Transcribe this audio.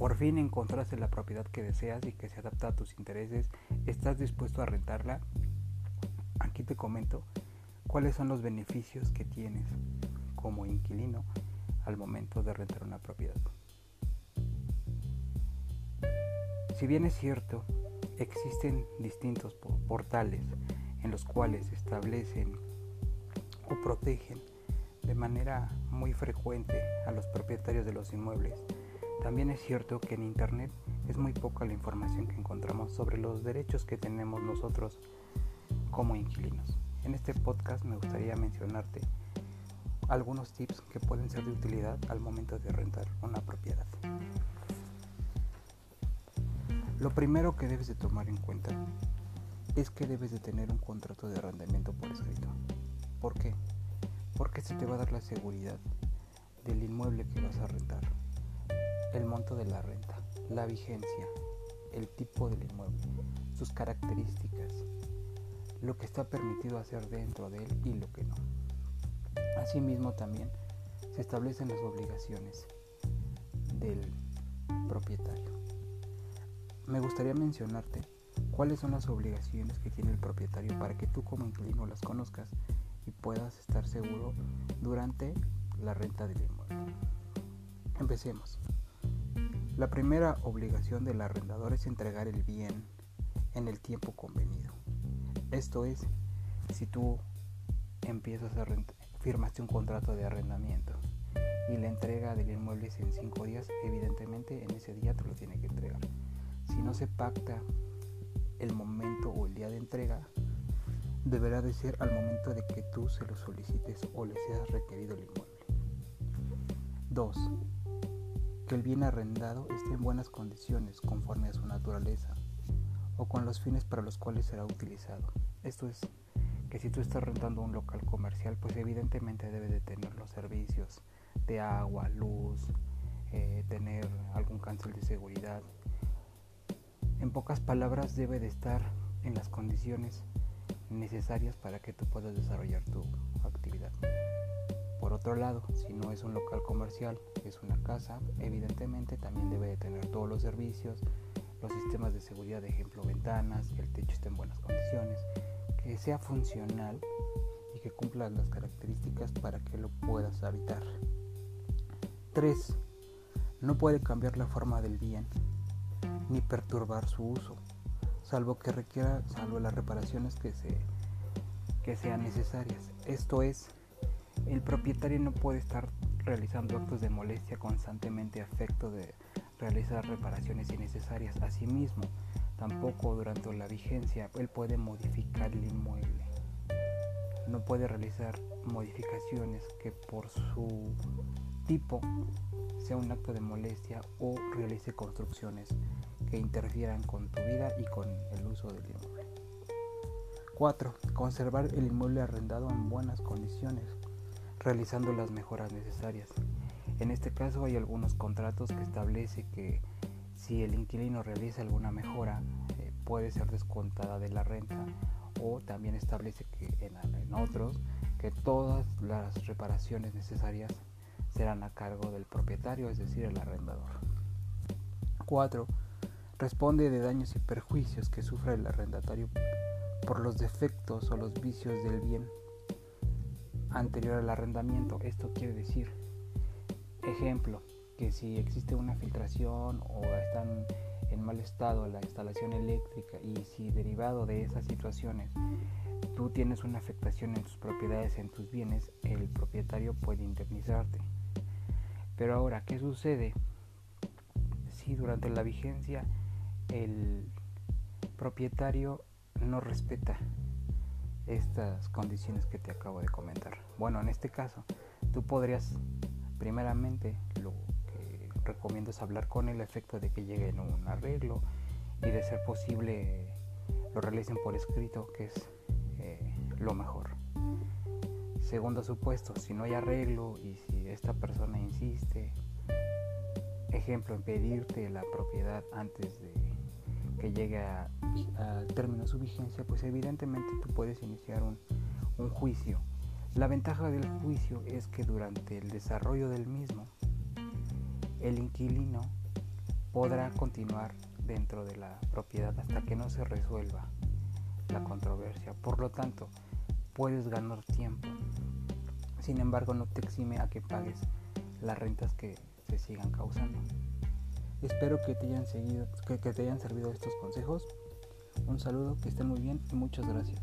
por fin encontraste la propiedad que deseas y que se adapta a tus intereses, estás dispuesto a rentarla, aquí te comento cuáles son los beneficios que tienes como inquilino al momento de rentar una propiedad. Si bien es cierto, existen distintos portales en los cuales establecen o protegen de manera muy frecuente a los propietarios de los inmuebles. También es cierto que en Internet es muy poca la información que encontramos sobre los derechos que tenemos nosotros como inquilinos. En este podcast me gustaría mencionarte algunos tips que pueden ser de utilidad al momento de rentar una propiedad. Lo primero que debes de tomar en cuenta es que debes de tener un contrato de arrendamiento por escrito. ¿Por qué? Porque se te va a dar la seguridad del inmueble que vas a rentar, el monto de la renta, la vigencia, el tipo del inmueble, sus características, lo que está permitido hacer dentro de él y lo que no. Asimismo también se establecen las obligaciones del propietario. Me gustaría mencionarte cuáles son las obligaciones que tiene el propietario para que tú como inquilino las conozcas y puedas estar seguro durante la renta del inmueble. Empecemos. La primera obligación del arrendador es entregar el bien en el tiempo convenido. Esto es, si tú empiezas a firmaste un contrato de arrendamiento y la entrega del inmueble es en cinco días, evidentemente en ese día te lo tiene que entregar. Si no se pacta el momento o el día de entrega, deberá de ser al momento de que tú se lo solicites o le seas requerido el inmueble. 2. Que el bien arrendado esté en buenas condiciones conforme a su naturaleza o con los fines para los cuales será utilizado. Esto es que si tú estás rentando un local comercial, pues evidentemente debe de tener los servicios de agua, luz, eh, tener algún cancel de seguridad. En pocas palabras, debe de estar en las condiciones necesarias para que tú puedas desarrollar tu actividad. Por otro lado, si no es un local comercial, es una casa, evidentemente también debe de tener todos los servicios, los sistemas de seguridad, de ejemplo, ventanas, el techo esté en buenas condiciones, que sea funcional y que cumpla las características para que lo puedas habitar. 3. No puede cambiar la forma del bien ni perturbar su uso salvo que requiera, salvo las reparaciones que, se, que sean necesarias. Esto es, el propietario no puede estar realizando actos de molestia constantemente a efecto de realizar reparaciones innecesarias. Asimismo, tampoco durante la vigencia él puede modificar el inmueble. No puede realizar modificaciones que por su tipo sea un acto de molestia o realice construcciones que interfieran con tu vida y con el uso del inmueble. 4. Conservar el inmueble arrendado en buenas condiciones, realizando las mejoras necesarias. En este caso hay algunos contratos que establece que si el inquilino realiza alguna mejora eh, puede ser descontada de la renta o también establece que en, en otros que todas las reparaciones necesarias serán a cargo del propietario, es decir, el arrendador. 4 responde de daños y perjuicios que sufra el arrendatario por los defectos o los vicios del bien anterior al arrendamiento. Esto quiere decir, ejemplo, que si existe una filtración o están en mal estado la instalación eléctrica y si derivado de esas situaciones tú tienes una afectación en tus propiedades, en tus bienes, el propietario puede indemnizarte. Pero ahora, ¿qué sucede si durante la vigencia el propietario no respeta estas condiciones que te acabo de comentar. Bueno, en este caso, tú podrías, primeramente, lo que recomiendo es hablar con el efecto de que llegue en un arreglo y de ser posible lo realicen por escrito, que es eh, lo mejor. Segundo supuesto, si no hay arreglo y si esta persona insiste, ejemplo, en pedirte la propiedad antes de que llegue al término su vigencia, pues evidentemente tú puedes iniciar un, un juicio. La ventaja del juicio es que durante el desarrollo del mismo, el inquilino podrá continuar dentro de la propiedad hasta que no se resuelva la controversia. Por lo tanto, puedes ganar tiempo. Sin embargo, no te exime a que pagues las rentas que se sigan causando. Espero que te hayan seguido, que, te hayan servido estos consejos. Un saludo, que estén muy bien y muchas gracias.